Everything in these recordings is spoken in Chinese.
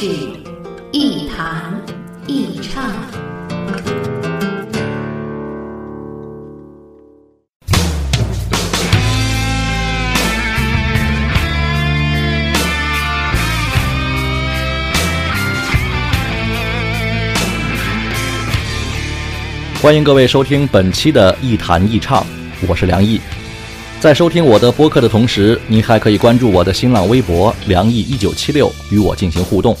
是一弹一唱。欢迎各位收听本期的一弹一唱，我是梁毅。在收听我的播客的同时，您还可以关注我的新浪微博“梁毅一九七六”，与我进行互动。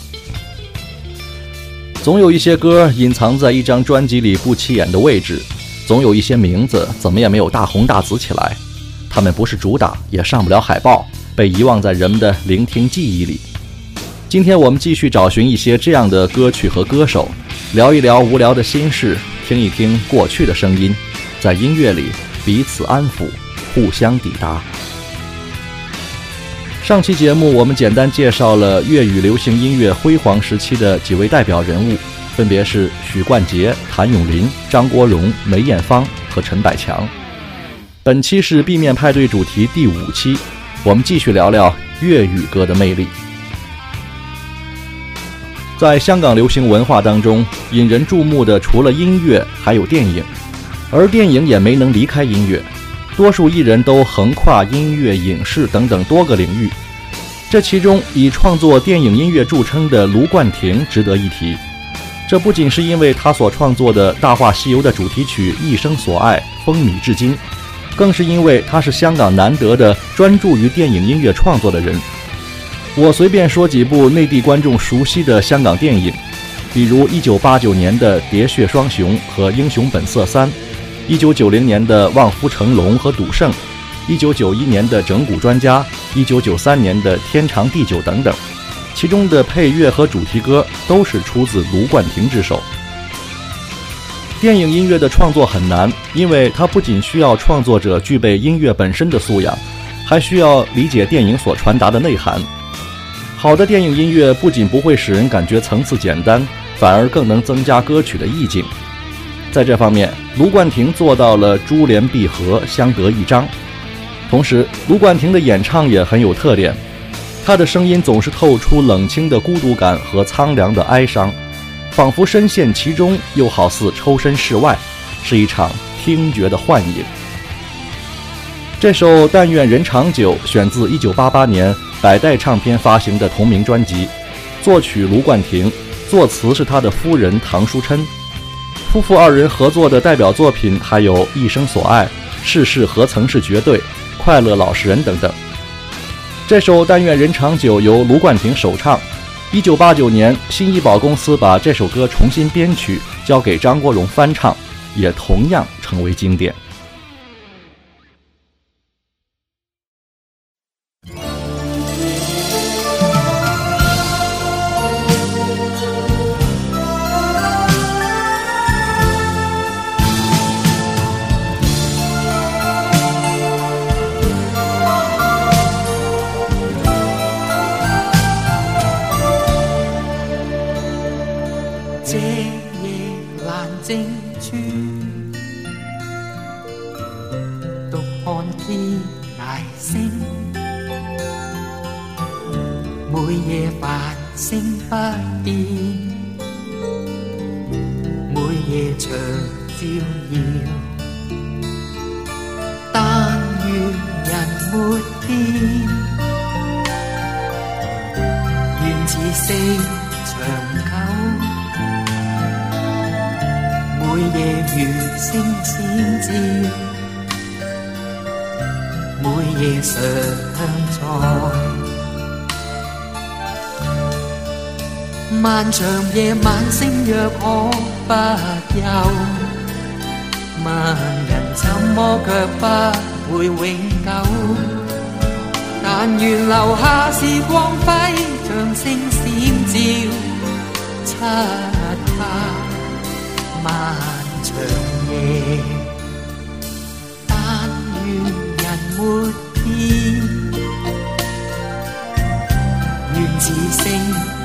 总有一些歌隐藏在一张专辑里不起眼的位置，总有一些名字怎么也没有大红大紫起来，他们不是主打，也上不了海报，被遗忘在人们的聆听记忆里。今天我们继续找寻一些这样的歌曲和歌手，聊一聊无聊的心事，听一听过去的声音，在音乐里彼此安抚。互相抵达。上期节目我们简单介绍了粤语流行音乐辉煌时期的几位代表人物，分别是许冠杰、谭咏麟、张国荣、梅艳芳和陈百强。本期是 B 面派对主题第五期，我们继续聊聊粤语歌的魅力。在香港流行文化当中，引人注目的除了音乐，还有电影，而电影也没能离开音乐。多数艺人都横跨音乐、影视等等多个领域，这其中以创作电影音乐著称的卢冠廷值得一提。这不仅是因为他所创作的《大话西游》的主题曲《一生所爱》风靡至今，更是因为他是香港难得的专注于电影音乐创作的人。我随便说几部内地观众熟悉的香港电影，比如1989年的《喋血双雄》和《英雄本色三》。一九九零年的《望夫成龙》和《赌圣》，一九九一年的《整蛊专家》，一九九三年的《天长地久》等等，其中的配乐和主题歌都是出自卢冠廷之手。电影音乐的创作很难，因为它不仅需要创作者具备音乐本身的素养，还需要理解电影所传达的内涵。好的电影音乐不仅不会使人感觉层次简单，反而更能增加歌曲的意境。在这方面，卢冠廷做到了珠联璧合、相得益彰。同时，卢冠廷的演唱也很有特点，他的声音总是透出冷清的孤独感和苍凉的哀伤，仿佛深陷其中，又好似抽身事外，是一场听觉的幻影。这首《但愿人长久》选自1988年百代唱片发行的同名专辑，作曲卢冠廷，作词是他的夫人唐书琛。夫妇二人合作的代表作品还有《一生所爱》《世事何曾是绝对》《快乐老实人》等等。这首《但愿人长久》由卢冠廷首唱。一九八九年，新艺宝公司把这首歌重新编曲，交给张国荣翻唱，也同样成为经典。天大星，每夜繁星不变，每夜长照耀。但愿人没变，愿此生长久。每夜月星闪照。夜常在漫长夜晚星若可不休，问人怎么却不会永久？但愿留下是光辉，像星闪照漆黑漫长夜。但愿人没，愿此星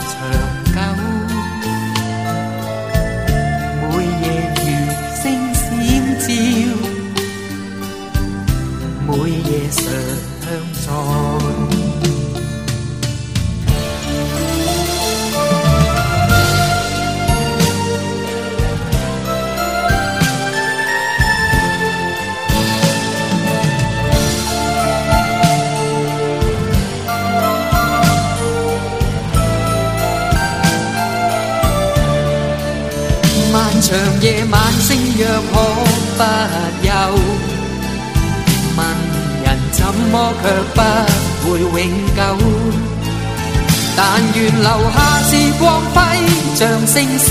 星闪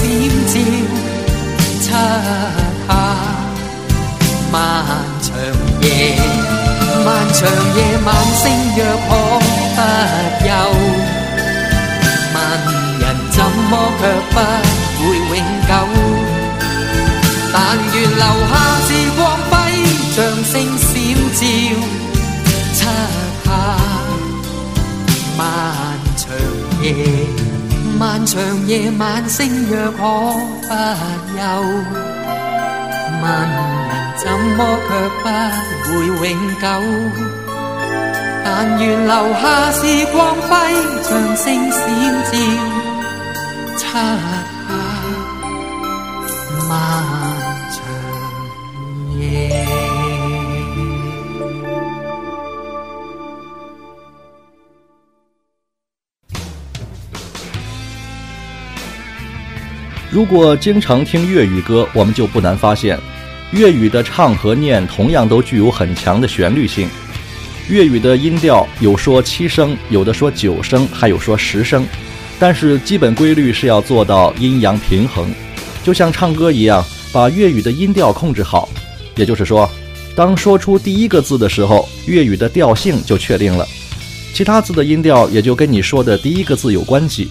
照漆黑漫长夜，漫长夜晚星若可不休，问人怎么却不会永久？但愿留下是光辉，像星闪照漆黑漫长夜，漫长夜晚星若可不休，问人怎么却不会永久？但愿留下是光辉，像星闪照如果经常听粤语歌，我们就不难发现，粤语的唱和念同样都具有很强的旋律性。粤语的音调有说七声，有的说九声，还有说十声，但是基本规律是要做到阴阳平衡，就像唱歌一样，把粤语的音调控制好。也就是说，当说出第一个字的时候，粤语的调性就确定了，其他字的音调也就跟你说的第一个字有关系。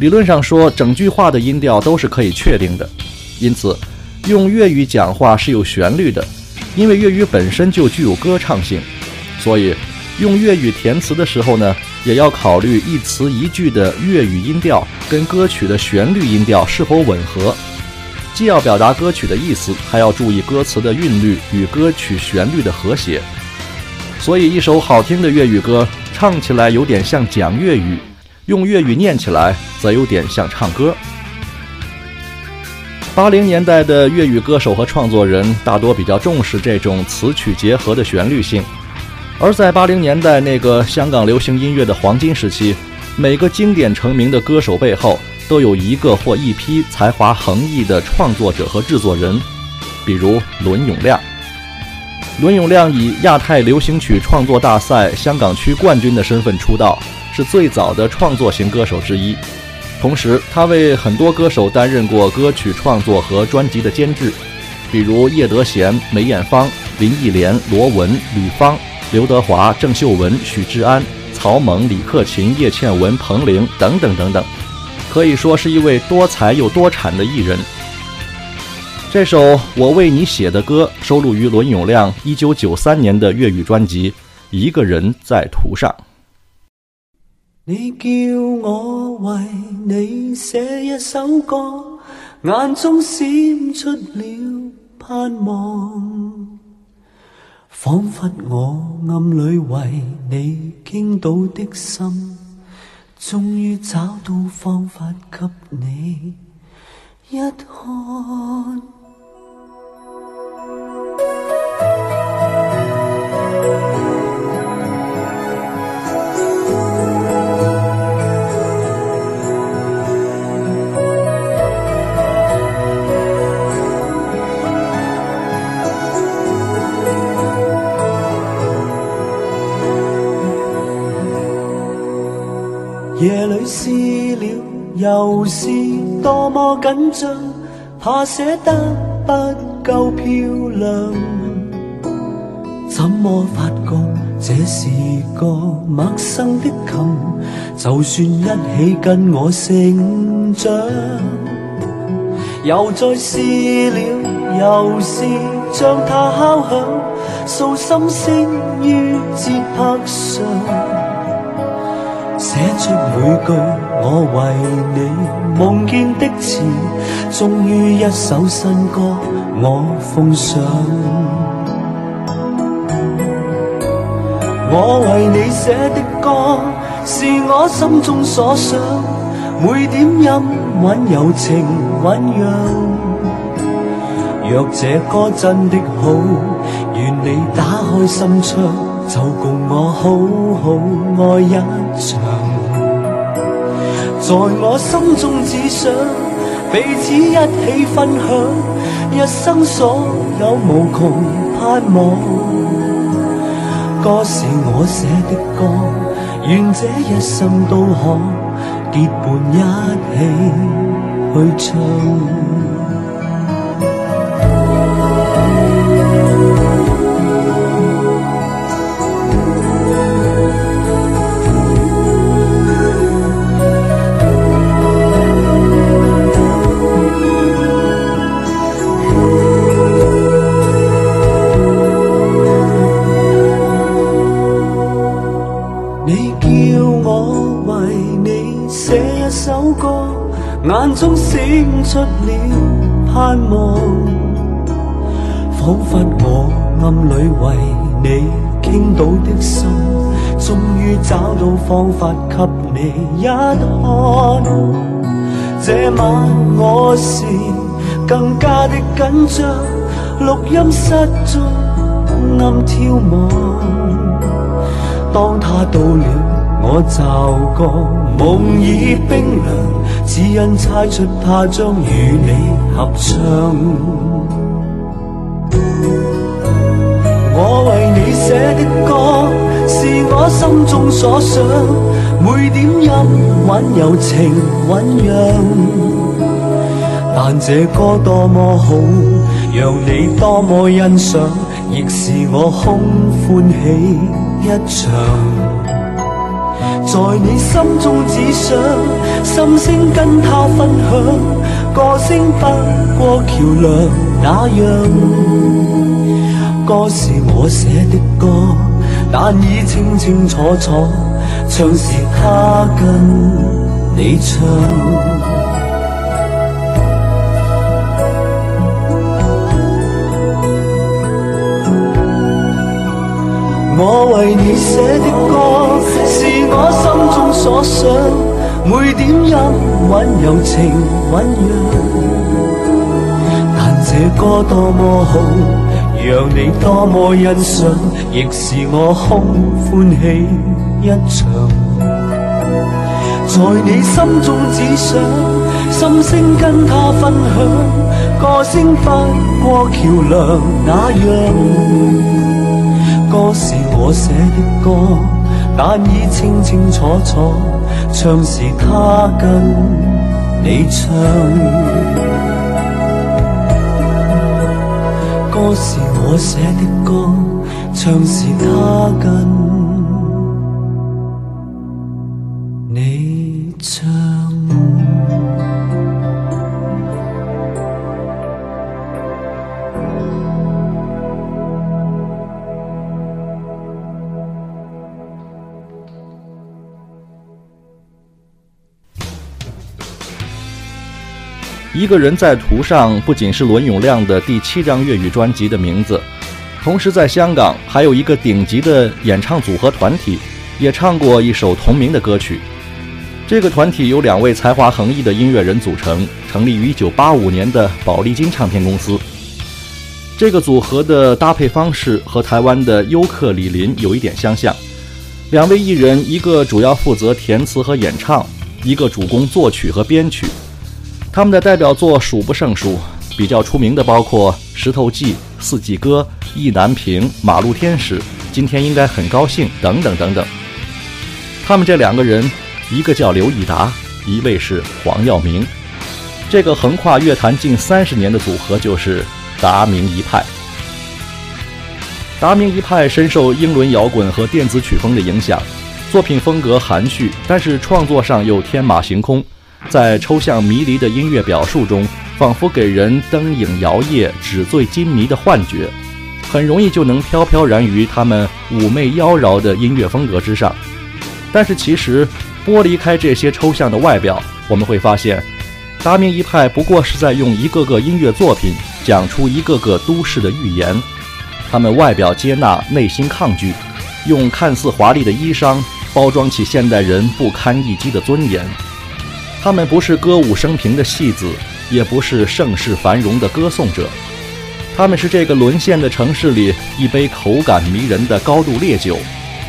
理论上说，整句话的音调都是可以确定的，因此用粤语讲话是有旋律的。因为粤语本身就具有歌唱性，所以用粤语填词的时候呢，也要考虑一词一句的粤语音调跟歌曲的旋律音调是否吻合。既要表达歌曲的意思，还要注意歌词的韵律与歌曲旋律的和谐。所以，一首好听的粤语歌唱起来有点像讲粤语。用粤语念起来，则有点像唱歌。八零年代的粤语歌手和创作人大多比较重视这种词曲结合的旋律性，而在八零年代那个香港流行音乐的黄金时期，每个经典成名的歌手背后都有一个或一批才华横溢的创作者和制作人，比如伦永亮。伦永亮以亚太流行曲创作大赛香港区冠军的身份出道。是最早的创作型歌手之一，同时他为很多歌手担任过歌曲创作和专辑的监制，比如叶德娴、梅艳芳、林忆莲、罗文、吕方、刘德华、郑秀文、许志安、曹猛、李克勤、叶倩文、彭羚等等等等，可以说是一位多才又多产的艺人。这首《我为你写的歌》收录于伦永亮1993年的粤语专辑《一个人在途上》。你叫我为你写一首歌，眼中闪出了盼望，仿佛我暗里为你倾倒的心，终于找到方法给你一看。紧张，怕写得不够漂亮。怎么发觉这是个陌生的琴，就算一起跟我成长，又再试了又试，将它敲响，数心声于节拍上，写出每句我为你梦见的词，终于一首新歌我奉上。我为你写的歌，是我心中所想，每点音韵柔情酝酿。若这歌真的好，愿你打开心窗，就共我好好爱一场。在我心中只想彼此一起分享，一生所有无穷盼望。歌是我写的歌，愿这一生都可结伴一起去唱。眼中闪出了盼望，仿佛我暗里为你倾倒的心，终于找到方法给你一看。这晚我是更加的紧张，录音室中暗眺望，当他到了，我就觉梦已冰凉。只因猜出他将与你合唱，我为你写的歌是我心中所想，每点音韵柔情酝酿。但这歌多么好，让你多么欣赏，亦是我空欢喜一场。在你心中只想心声跟他分享，歌声不过桥梁那样。歌是我写的歌，但已清清楚楚，唱是他跟你唱。我为你写的歌，我心中所想，每点音韵柔情酝酿。但这歌多么好，让你多么欣赏，亦是我空欢喜一场。在你心中只想心声跟他分享，歌声不过桥梁那样。歌是我写的歌，但已清清楚楚，唱是他跟你唱。歌是我写的歌，唱是他跟。个人在图上不仅是伦永亮的第七张粤语专辑的名字，同时在香港还有一个顶级的演唱组合团体，也唱过一首同名的歌曲。这个团体由两位才华横溢的音乐人组成，成立于1985年的宝丽金唱片公司。这个组合的搭配方式和台湾的优客李林有一点相像，两位艺人一个主要负责填词和演唱，一个主攻作曲和编曲。他们的代表作数不胜数，比较出名的包括《石头记》《四季歌》《意难平》《马路天使》《今天应该很高兴》等等等等。他们这两个人，一个叫刘以达，一位是黄耀明。这个横跨乐坛近三十年的组合就是达明一派。达明一派深受英伦摇滚和电子曲风的影响，作品风格含蓄，但是创作上又天马行空，在抽象迷离的音乐表述中，仿佛给人灯影摇曳、纸醉金迷的幻觉，很容易就能飘飘然于他们妩媚妖娆的音乐风格之上。但是其实剥离开这些抽象的外表，我们会发现，达明一派不过是在用一个个音乐作品讲出一个个都市的寓言。他们外表接纳，内心抗拒，用看似华丽的衣裳包装起现代人不堪一击的尊严。他们不是歌舞升平的戏子，也不是盛世繁荣的歌颂者。他们是这个沦陷的城市里一杯口感迷人的高度烈酒，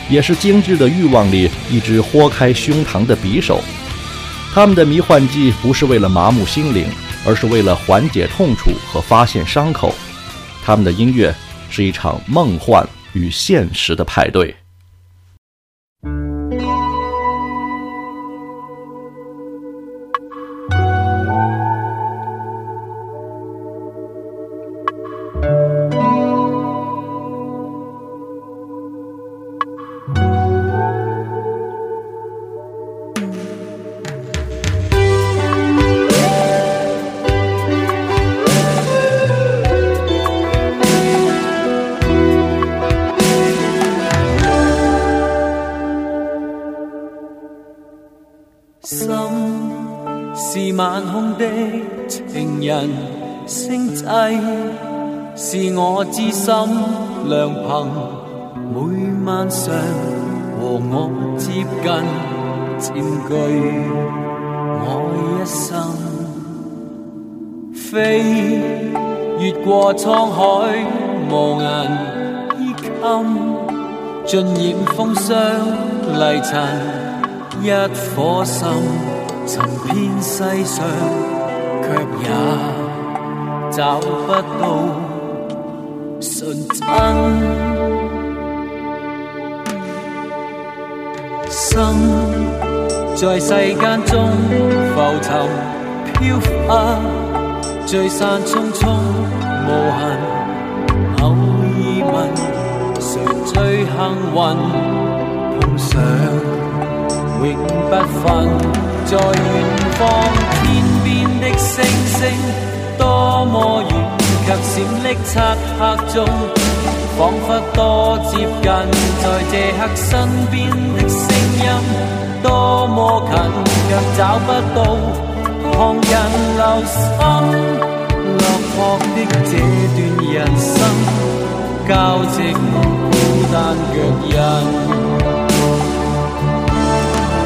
也是精致的欲望里一支豁开胸膛的匕首。他们的迷幻剂不是为了麻木心灵，而是为了缓解痛楚和发现伤口。他们的音乐。是一场梦幻与现实的派对。每晚上和我接近，占据我一生。飞越过沧海，无言衣襟，尽染风霜泥尘，一颗心寻遍世上，却也找不到。纯真，心在世间中浮沉飘忽，聚散匆匆无痕。偶尔问，谁最幸运？碰上永不分，在远方天边的星星，多么远。却闪匿漆黑中，仿佛多接近，在这刻身边的声音，多么近，却找不到旁人留心。落魄的这段人生，交织孤单脚印，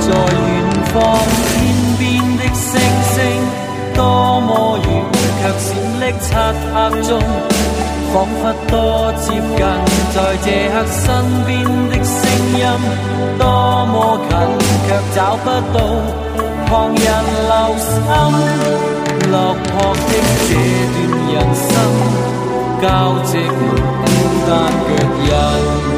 在远方天边的星星，多么却闪匿漆黑中，仿佛多接近，在这刻身边的声音，多么近，却找不到旁人留心。落魄的这段人生，交织孤单脚印。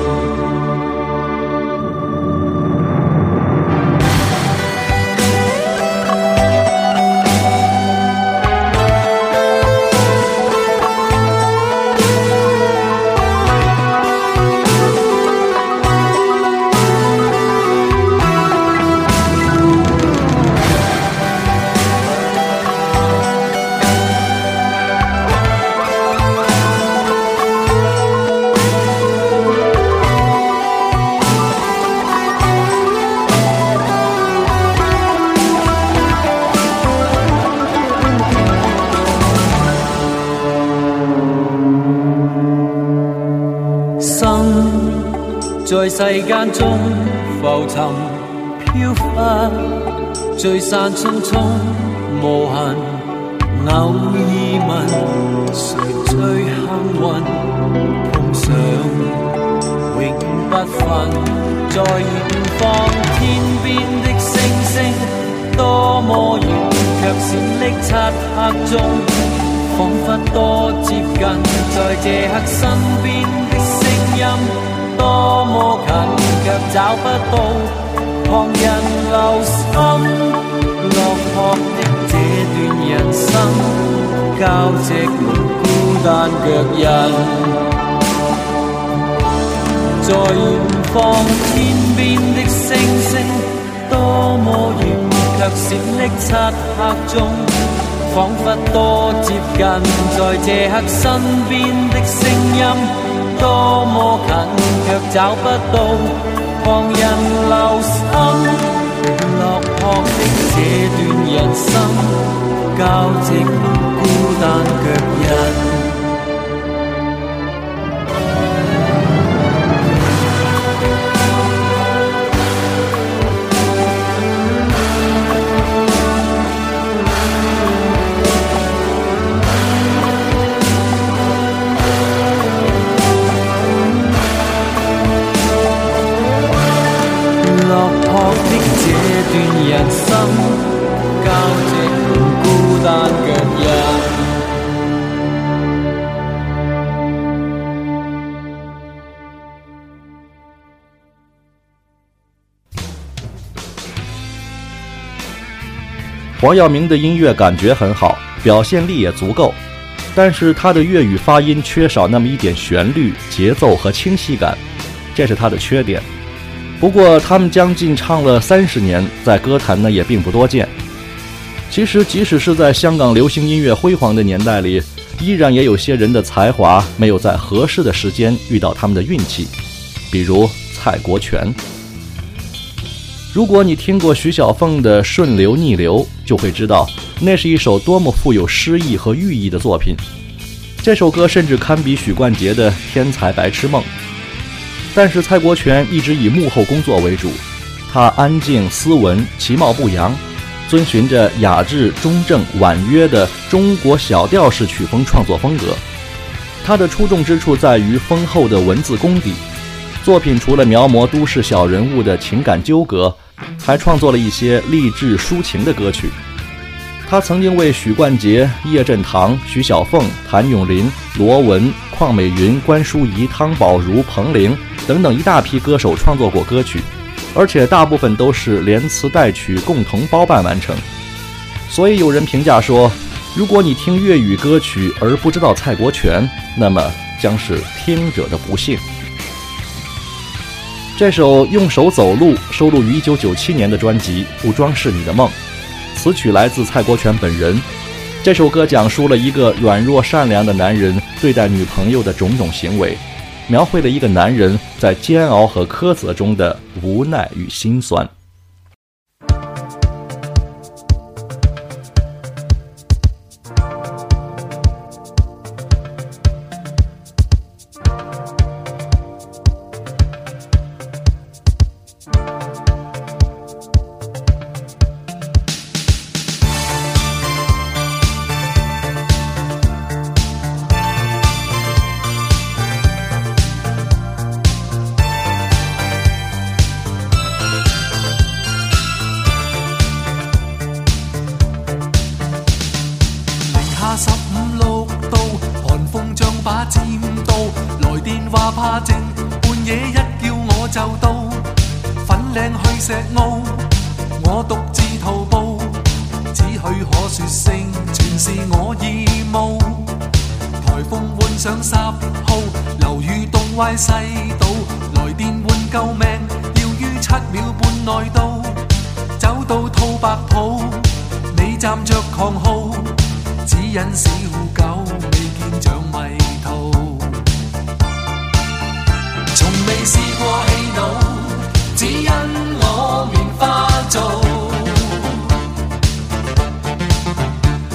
在世间中浮沉飘忽，聚散匆匆无痕。偶尔问谁最幸运？碰上永不分。在远方天边的星星，多么远，却闪匿漆黑中，仿佛多接近，在这刻身边的声音。多么近，却找不到旁人留心。落魄的这段人生，交织孤单脚印，在远方天边的星星，多么远，却闪匿漆黑中，仿佛多接近，在这刻身边的声音。多么近，却找不到旁人留心。落魄的这段人生，交织孤单脚印。交织孤单。黄耀明的音乐感觉很好，表现力也足够，但是他的粤语发音缺少那么一点旋律、节奏和清晰感，这是他的缺点。不过，他们将近唱了三十年，在歌坛呢也并不多见。其实，即使是在香港流行音乐辉煌的年代里，依然也有些人的才华没有在合适的时间遇到他们的运气，比如蔡国权。如果你听过徐小凤的《顺流逆流》，就会知道那是一首多么富有诗意和寓意的作品。这首歌甚至堪比许冠杰的《天才白痴梦》。但是蔡国权一直以幕后工作为主，他安静斯文，其貌不扬，遵循着雅致中正婉约的中国小调式曲风创作风格。他的出众之处在于丰厚的文字功底，作品除了描摹都市小人物的情感纠葛，还创作了一些励志抒情的歌曲。他曾经为许冠杰、叶振棠、徐小凤、谭咏麟、罗文、邝美云、关淑怡、汤宝如、彭羚。等等一大批歌手创作过歌曲，而且大部分都是连词带曲共同包办完成。所以有人评价说，如果你听粤语歌曲而不知道蔡国权，那么将是听者的不幸。这首《用手走路》收录于1997年的专辑《不装饰你的梦》，词曲来自蔡国权本人。这首歌讲述了一个软弱善良的男人对待女朋友的种种行为。描绘了一个男人在煎熬和苛责中的无奈与心酸。石澳，我独自徒步，只许可说声，全是我义务。台风换上十号，楼宇冻歪西道，来电换救命，要于七秒半内到。走到兔白兔，你站着狂号，指引小狗未见像迷途，从未试过气恼，只因我。化做。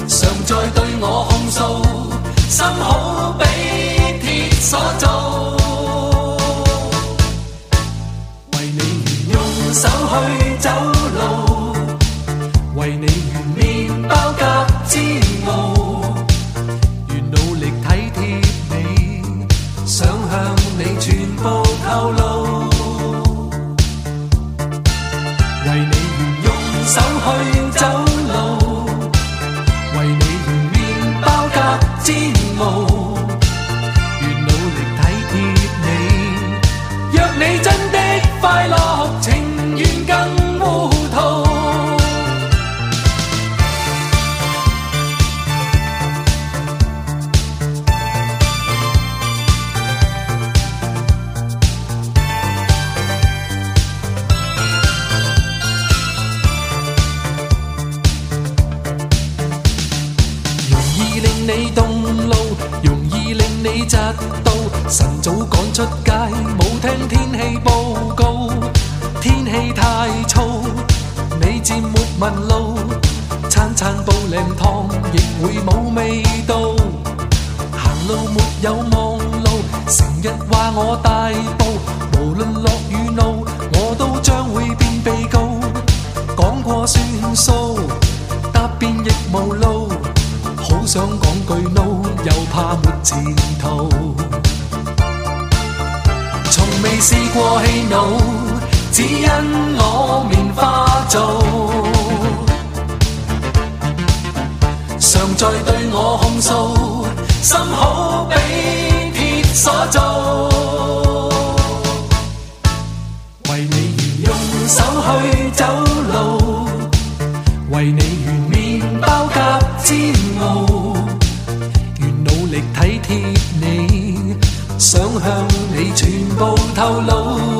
常在对我控诉，心好比铁所做。为你用手去走路，为你愿面。靓汤亦会冇味道。行路没有望路，成日话我大步，无论落雨路，我都将会变被告。讲过算数，答辩亦无路，好想讲句 no，又怕没前途。从未试过气怒，只因我棉花做，常在对我控诉，心好比铁所做。为你而用手去走路，为你愿面包夹煎熬，愿努力体贴你，想向你全部透露。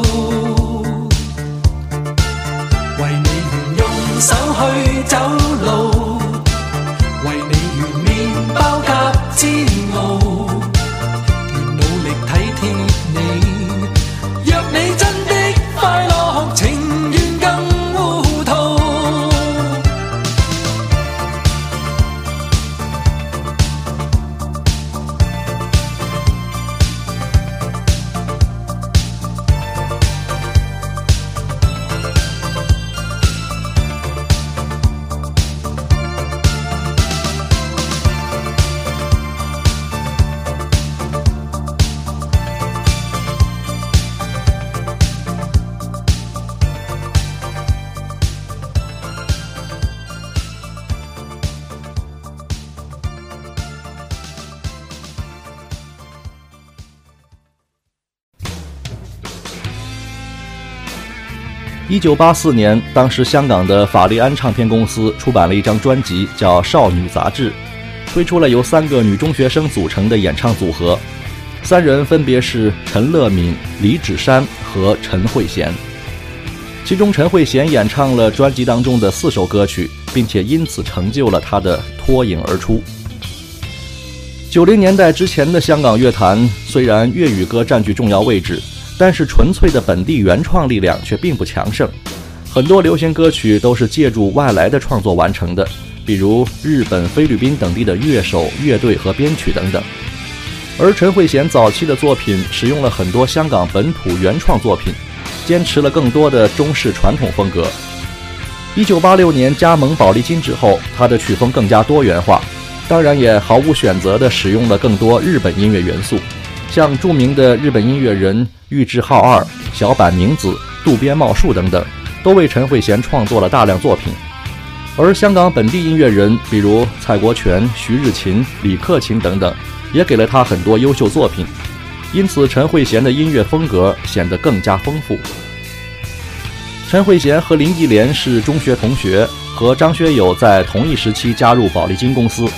一九八四年，当时香港的法利安唱片公司出版了一张专辑，叫《少女杂志》，推出了由三个女中学生组成的演唱组合，三人分别是陈乐敏、李芷珊和陈慧娴。其中，陈慧娴演唱了专辑当中的四首歌曲，并且因此成就了她的脱颖而出。九零年代之前的香港乐坛，虽然粤语歌占据重要位置。但是纯粹的本地原创力量却并不强盛，很多流行歌曲都是借助外来的创作完成的，比如日本、菲律宾等地的乐手、乐队和编曲等等。而陈慧娴早期的作品使用了很多香港本土原创作品，坚持了更多的中式传统风格。一九八六年加盟宝丽金之后，他的曲风更加多元化，当然也毫无选择地使用了更多日本音乐元素。像著名的日本音乐人玉置浩二、小坂明子、渡边茂树等等，都为陈慧娴创作了大量作品。而香港本地音乐人，比如蔡国权、徐日勤、李克勤等等，也给了他很多优秀作品。因此，陈慧娴的音乐风格显得更加丰富。陈慧娴和林忆莲是中学同学，和张学友在同一时期加入宝丽金公司。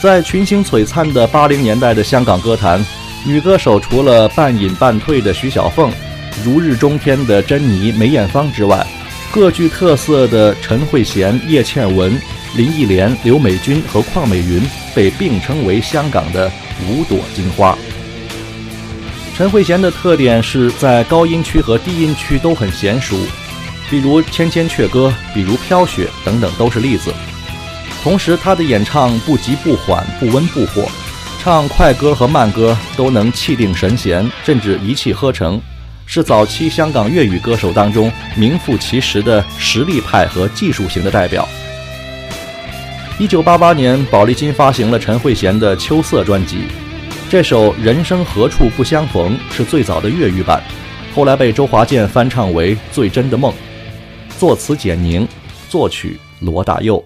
在群星璀璨的八零年代的香港歌坛，女歌手除了半隐半退的徐小凤、如日中天的珍妮、梅艳芳之外，各具特色的陈慧娴、叶倩文、林忆莲、刘美君和邝美云被并称为香港的五朵金花。陈慧娴的特点是在高音区和低音区都很娴熟，比如《千千阙歌》，比如《飘雪》等等都是例子。同时，她的演唱不急不缓，不温不火。唱快歌和慢歌都能气定神闲，甚至一气呵成，是早期香港粤语歌手当中名副其实的实力派和技术型的代表。一九八八年，宝丽金发行了陈慧娴的《秋色》专辑，这首《人生何处不相逢》是最早的粤语版，后来被周华健翻唱为《最真的梦》，作词简宁，作曲罗大佑。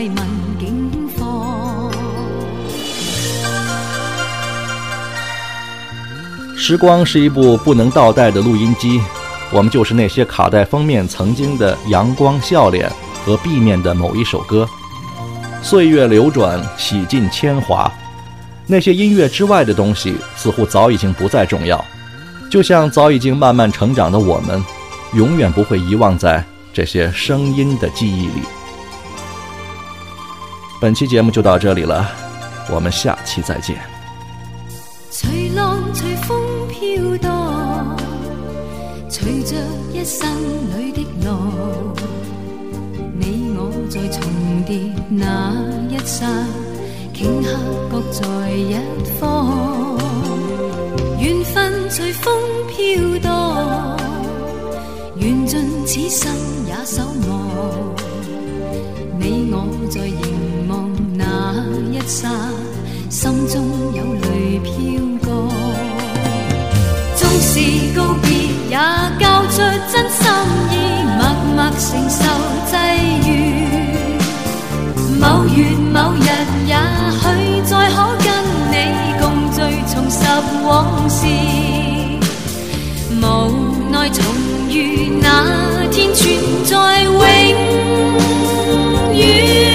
慰问境况。时光是一部不能倒带的录音机，我们就是那些卡带封面曾经的阳光笑脸和 B 面的某一首歌。岁月流转，洗尽铅华，那些音乐之外的东西似乎早已经不再重要，就像早已经慢慢成长的我们，永远不会遗忘在这些声音的记忆里。本期节目就到这里了，我们下期再见。随浪随风飘荡，随着一生里的浪，你我在重叠那一刹，顷刻各在一方。缘分随风飘荡，缘尽此生也守望。你我在一刹，心中有泪飘过。纵是告别，也交出真心意，默默承受际遇。某月某日，也许再可跟你共聚，重拾往事。无奈重遇那天，存在永远。